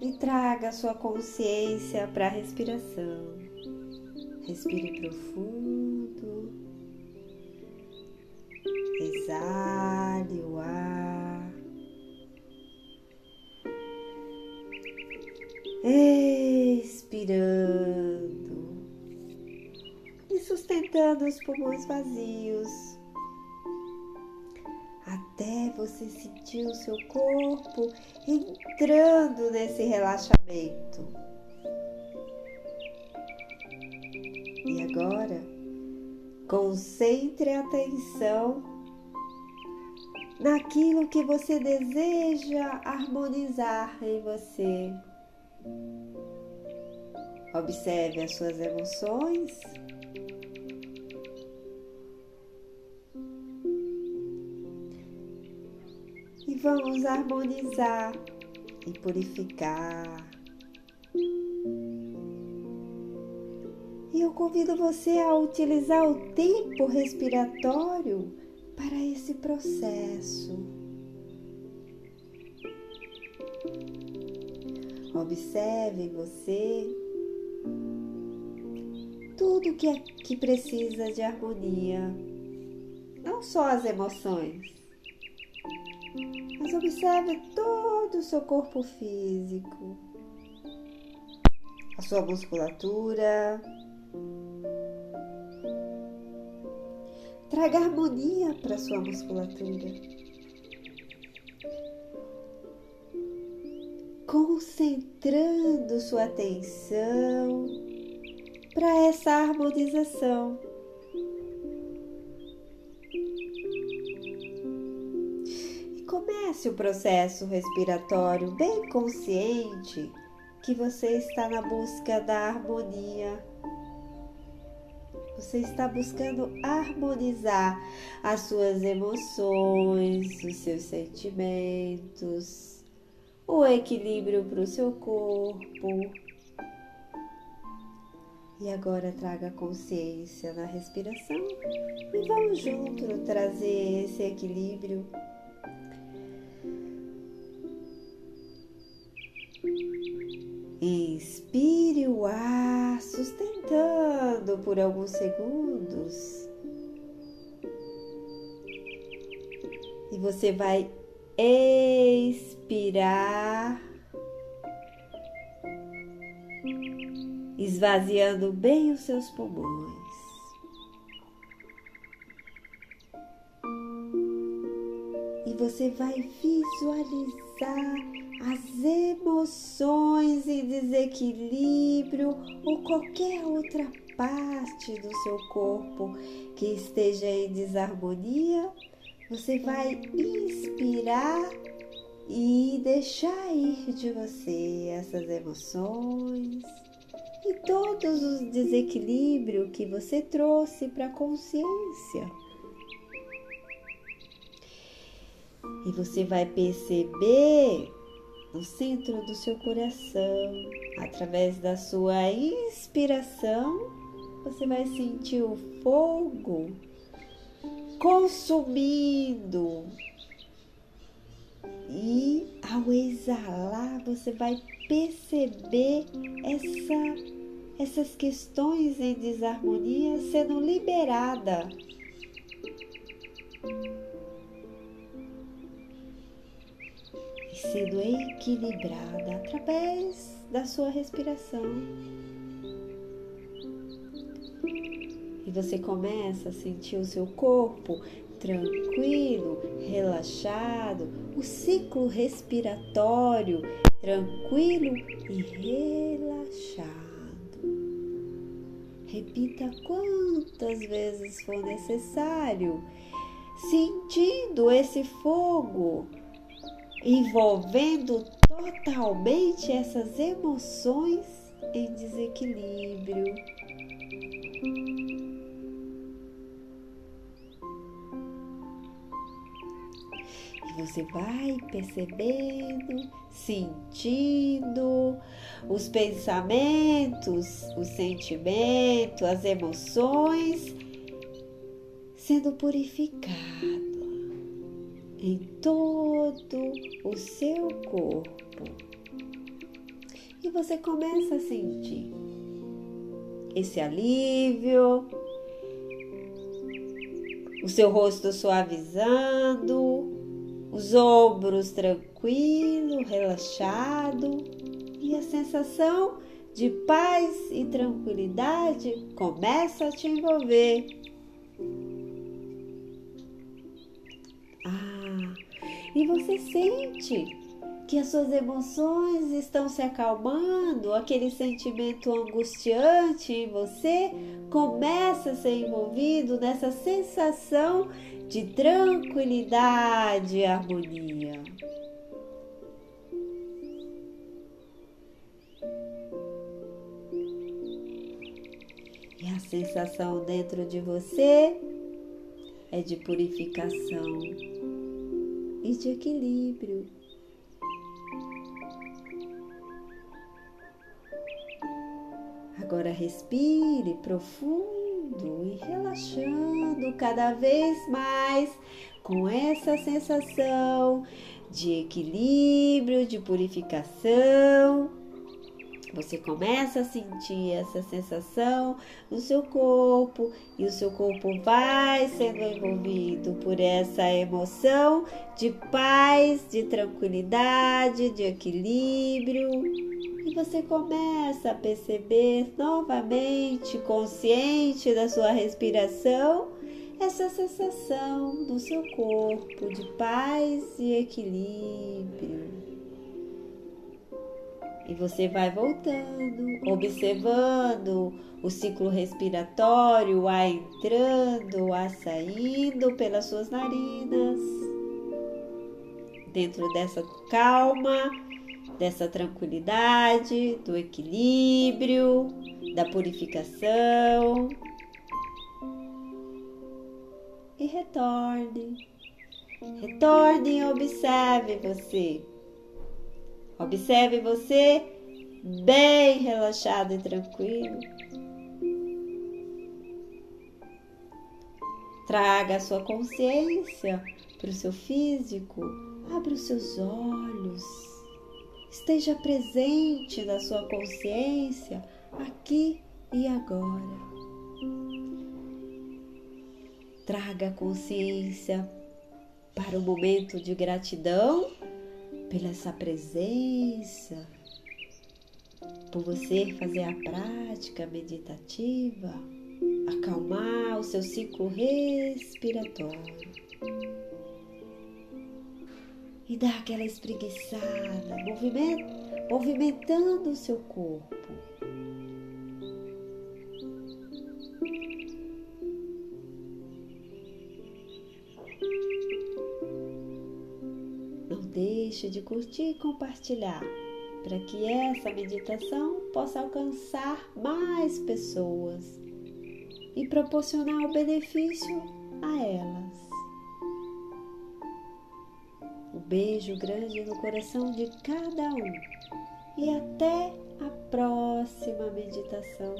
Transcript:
E traga sua consciência para a respiração. Respire profundo. Exale o ar. Expirando e sustentando os pulmões vazios você sentir o seu corpo entrando nesse relaxamento. E agora, concentre a atenção naquilo que você deseja harmonizar em você. Observe as suas emoções. Vamos harmonizar e purificar. E eu convido você a utilizar o tempo respiratório para esse processo. Observe você tudo que, é, que precisa de harmonia, não só as emoções, mas observe todo o seu corpo físico, a sua musculatura. Traga harmonia para sua musculatura. Concentrando sua atenção para essa harmonização. Comece o processo respiratório bem consciente que você está na busca da harmonia. Você está buscando harmonizar as suas emoções, os seus sentimentos, o equilíbrio para o seu corpo. E agora traga consciência na respiração e vamos junto trazer esse equilíbrio. Inspire o ar, sustentando por alguns segundos. E você vai expirar esvaziando bem os seus pulmões. E você vai visualizar as emoções em desequilíbrio ou qualquer outra parte do seu corpo que esteja em desarmonia. Você vai inspirar e deixar ir de você essas emoções e todos os desequilíbrios que você trouxe para a consciência. E você vai perceber no centro do seu coração, através da sua inspiração, você vai sentir o fogo consumindo. E ao exalar, você vai perceber essa, essas questões em desarmonia sendo liberada. E sendo equilibrada através da sua respiração. E você começa a sentir o seu corpo tranquilo, relaxado, o ciclo respiratório tranquilo e relaxado. Repita quantas vezes for necessário, sentindo esse fogo, envolvendo totalmente essas emoções em desequilíbrio. você vai percebendo, sentindo os pensamentos, os sentimentos, as emoções sendo purificado. Em todo o seu corpo. E você começa a sentir esse alívio, o seu rosto suavizando, os ombros tranquilo, relaxado e a sensação de paz e tranquilidade começa a te envolver. E você sente que as suas emoções estão se acalmando, aquele sentimento angustiante em você começa a ser envolvido nessa sensação de tranquilidade e harmonia. E a sensação dentro de você é de purificação e de equilíbrio. Agora respire profundo e relaxando cada vez mais com essa sensação de equilíbrio, de purificação. Você começa a sentir essa sensação no seu corpo e o seu corpo vai sendo envolvido por essa emoção de paz, de tranquilidade, de equilíbrio e você começa a perceber novamente, consciente da sua respiração, essa sensação no seu corpo de paz e equilíbrio. E você vai voltando, observando o ciclo respiratório, o ar entrando, o ar saindo pelas suas narinas. Dentro dessa calma, dessa tranquilidade, do equilíbrio, da purificação. E retorne. Retorne e observe você. Observe você bem relaxado e tranquilo. Traga a sua consciência para o seu físico. Abra os seus olhos esteja presente na sua consciência aqui e agora. Traga a consciência para o momento de gratidão pela essa presença, por você fazer a prática meditativa, acalmar o seu ciclo respiratório e dá aquela espreguiçada, movimentando o seu corpo. Deixe de curtir e compartilhar para que essa meditação possa alcançar mais pessoas e proporcionar o benefício a elas beijo grande no coração de cada um. E até a próxima meditação.